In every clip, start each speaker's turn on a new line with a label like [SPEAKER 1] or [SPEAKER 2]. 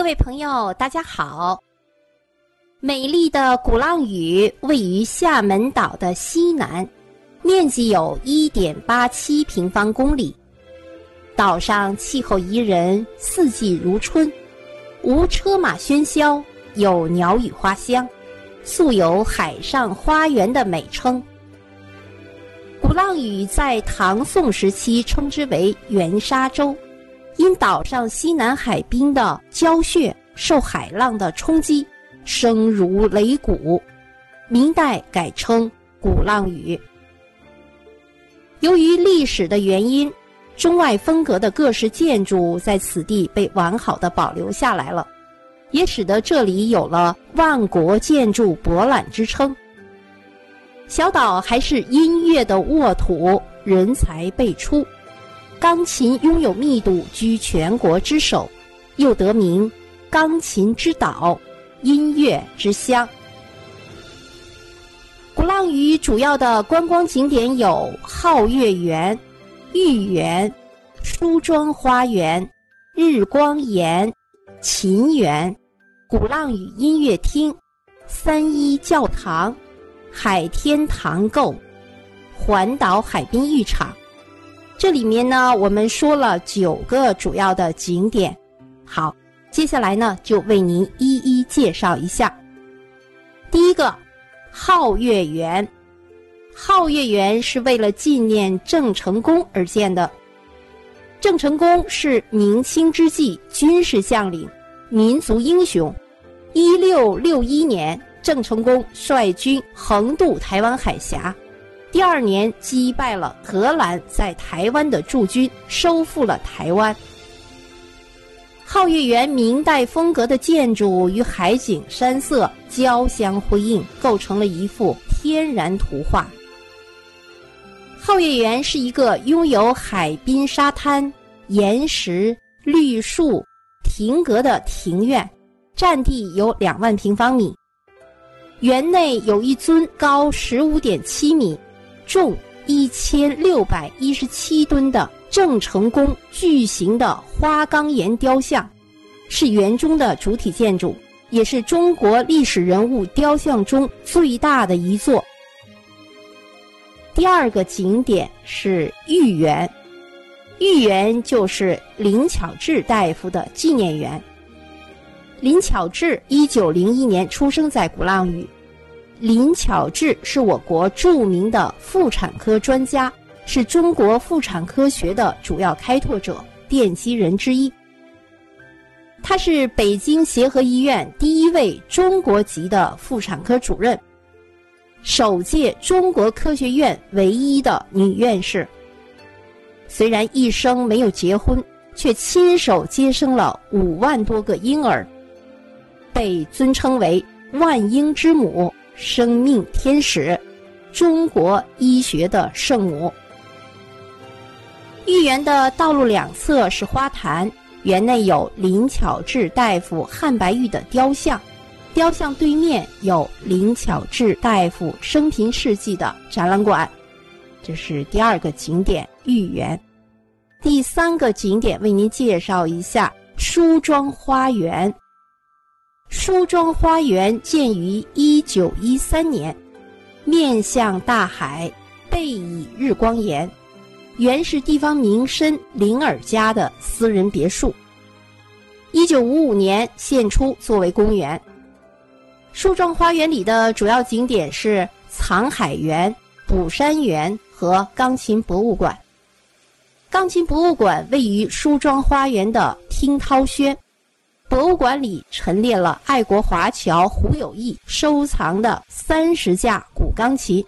[SPEAKER 1] 各位朋友，大家好。美丽的鼓浪屿位于厦门岛的西南，面积有1.87平方公里。岛上气候宜人，四季如春，无车马喧嚣，有鸟语花香，素有“海上花园”的美称。鼓浪屿在唐宋时期称之为元沙洲。因岛上西南海滨的礁穴受海浪的冲击，声如擂鼓，明代改称鼓浪屿。由于历史的原因，中外风格的各式建筑在此地被完好的保留下来了，也使得这里有了“万国建筑博览”之称。小岛还是音乐的沃土，人才辈出。钢琴拥有密度居全国之首，又得名“钢琴之岛”、“音乐之乡”。鼓浪屿主要的观光景点有皓月园、玉园、梳妆花园、日光岩、琴园、鼓浪屿音乐厅、三一教堂、海天堂购、环岛海滨浴场。这里面呢，我们说了九个主要的景点。好，接下来呢，就为您一一介绍一下。第一个，皓月园。皓月园是为了纪念郑成功而建的。郑成功是明清之际军事将领、民族英雄。一六六一年，郑成功率军横渡台湾海峡。第二年击败了荷兰在台湾的驻军，收复了台湾。皓月园明代风格的建筑与海景山色交相辉映，构成了一幅天然图画。皓月园是一个拥有海滨沙滩、岩石、绿树、亭阁的庭院，占地有两万平方米。园内有一尊高十五点七米。重一千六百一十七吨的郑成功巨型的花岗岩雕像，是园中的主体建筑，也是中国历史人物雕像中最大的一座。第二个景点是玉园，玉园就是林巧稚大夫的纪念园。林巧稚一九零一年出生在鼓浪屿。林巧稚是我国著名的妇产科专家，是中国妇产科学的主要开拓者、奠基人之一。他是北京协和医院第一位中国籍的妇产科主任，首届中国科学院唯一的女院士。虽然一生没有结婚，却亲手接生了五万多个婴儿，被尊称为“万婴之母”。生命天使，中国医学的圣母。御园的道路两侧是花坛，园内有林巧稚大夫汉白玉的雕像，雕像对面有林巧稚大夫生平事迹的展览馆。这是第二个景点豫园。第三个景点为您介绍一下梳妆花园。梳妆花园建于一九一三年，面向大海，背倚日光岩，原是地方名绅林尔家的私人别墅。一九五五年现出作为公园。梳妆花园里的主要景点是藏海园、补山园和钢琴博物馆。钢琴博物馆位于梳妆花园的听涛轩。博物馆里陈列了爱国华侨胡有义收藏的三十架古钢琴，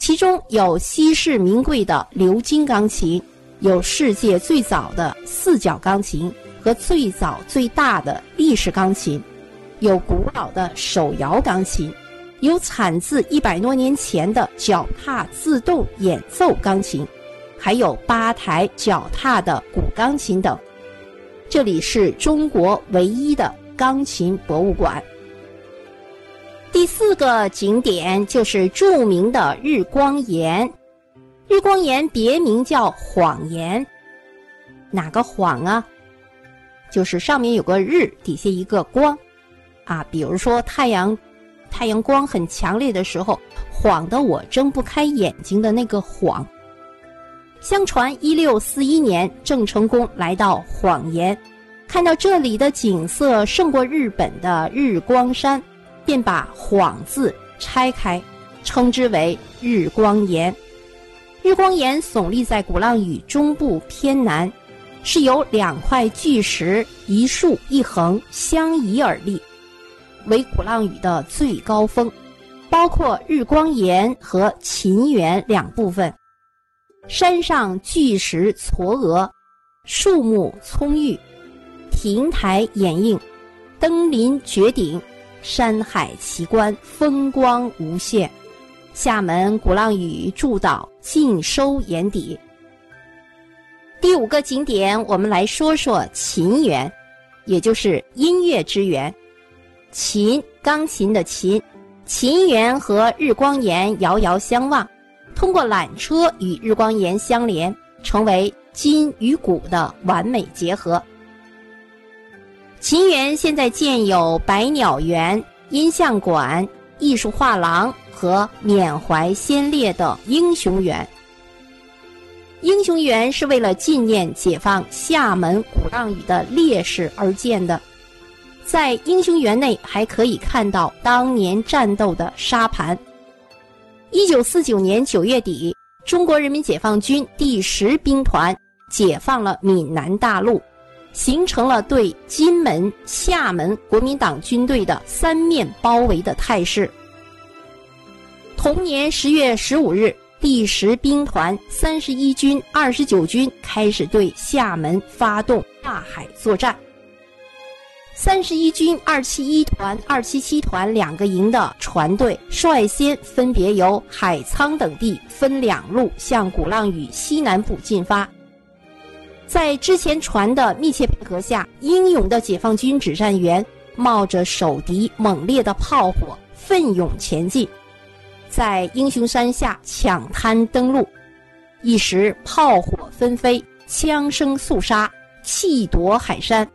[SPEAKER 1] 其中有稀世名贵的鎏金钢琴，有世界最早的四角钢琴和最早最大的立式钢琴，有古老的手摇钢琴，有产自一百多年前的脚踏自动演奏钢琴，还有八台脚踏的古钢琴等。这里是中国唯一的钢琴博物馆。第四个景点就是著名的日光岩。日光岩别名叫谎岩，哪个谎啊？就是上面有个日，底下一个光，啊，比如说太阳，太阳光很强烈的时候，晃得我睁不开眼睛的那个晃。相传一六四一年，郑成功来到晃岩，看到这里的景色胜过日本的日光山，便把“晃”字拆开，称之为日光岩。日光岩耸立在鼓浪屿中部偏南。是由两块巨石一竖一横相倚而立，为鼓浪屿的最高峰，包括日光岩和秦园两部分。山上巨石嵯峨，树木葱郁，亭台掩映，登临绝顶，山海奇观，风光无限。厦门鼓浪屿诸岛尽收眼底。第五个景点，我们来说说琴园，也就是音乐之园。琴，钢琴的琴，琴园和日光岩遥遥相望，通过缆车与日光岩相连，成为金与古的完美结合。秦园现在建有百鸟园、音像馆、艺术画廊和缅怀先烈的英雄园。英雄园是为了纪念解放厦门鼓浪屿的烈士而建的，在英雄园内还可以看到当年战斗的沙盘。一九四九年九月底，中国人民解放军第十兵团解放了闽南大陆，形成了对金门、厦门国民党军队的三面包围的态势。同年十月十五日。第十兵团三十一军、二十九军开始对厦门发动大海作战。三十一军二七一团、二七七团两个营的船队率先分别由海沧等地分两路向鼓浪屿西南部进发。在之前船的密切配合下，英勇的解放军指战员冒着守敌猛烈的炮火，奋勇前进。在英雄山下抢滩登陆，一时炮火纷飞，枪声肃杀，气夺海山。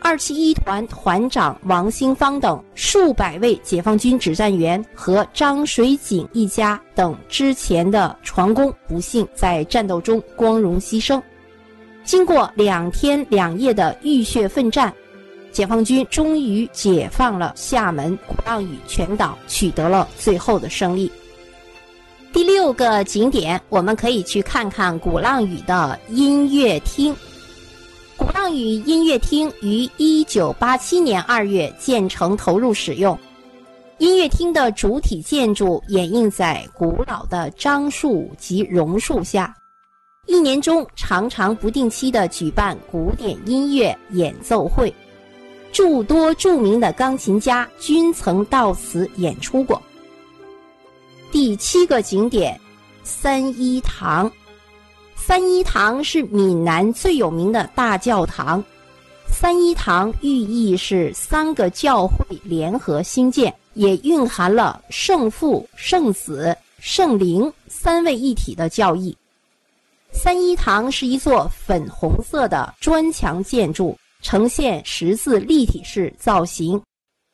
[SPEAKER 1] 二七一团团长王兴芳等数百位解放军指战员和张水井一家等之前的船工，不幸在战斗中光荣牺牲。经过两天两夜的浴血奋战。解放军终于解放了厦门、鼓浪屿全岛，取得了最后的胜利。第六个景点，我们可以去看看鼓浪屿的音乐厅。鼓浪屿音乐厅于一九八七年二月建成投入使用。音乐厅的主体建筑掩映在古老的樟树及榕树下，一年中常常不定期的举办古典音乐演奏会。诸多著名的钢琴家均曾到此演出过。第七个景点，三一堂。三一堂是闽南最有名的大教堂。三一堂寓意是三个教会联合兴建，也蕴含了圣父、圣子、圣灵三位一体的教义。三一堂是一座粉红色的砖墙建筑。呈现十字立体式造型，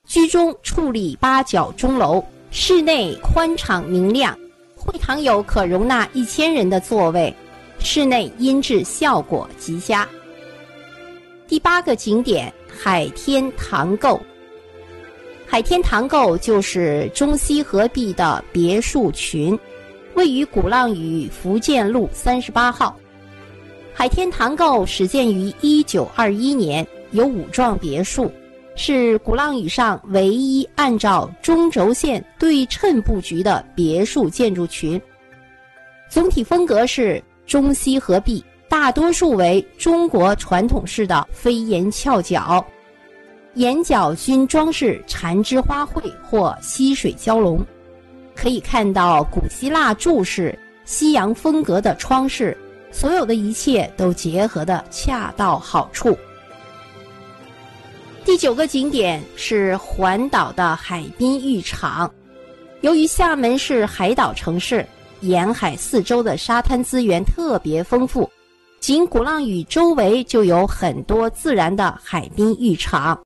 [SPEAKER 1] 居中矗立八角钟楼，室内宽敞明亮，会堂有可容纳一千人的座位，室内音质效果极佳。第八个景点海天堂构，海天堂构就是中西合璧的别墅群，位于鼓浪屿福建路三十八号。海天堂构始建于一九二一年，有五幢别墅，是鼓浪屿上唯一按照中轴线对称布局的别墅建筑群。总体风格是中西合璧，大多数为中国传统式的飞檐翘角，檐角均装饰缠枝花卉或溪水蛟龙，可以看到古希腊柱式、西洋风格的窗饰。所有的一切都结合的恰到好处。第九个景点是环岛的海滨浴场。由于厦门是海岛城市，沿海四周的沙滩资源特别丰富仅鼓浪屿周围就有很多自然的海滨浴场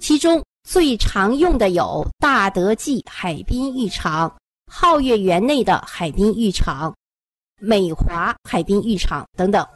[SPEAKER 1] 其中最常用的有大德记海滨浴场皓月园内的海滨浴场美华海滨浴场等等。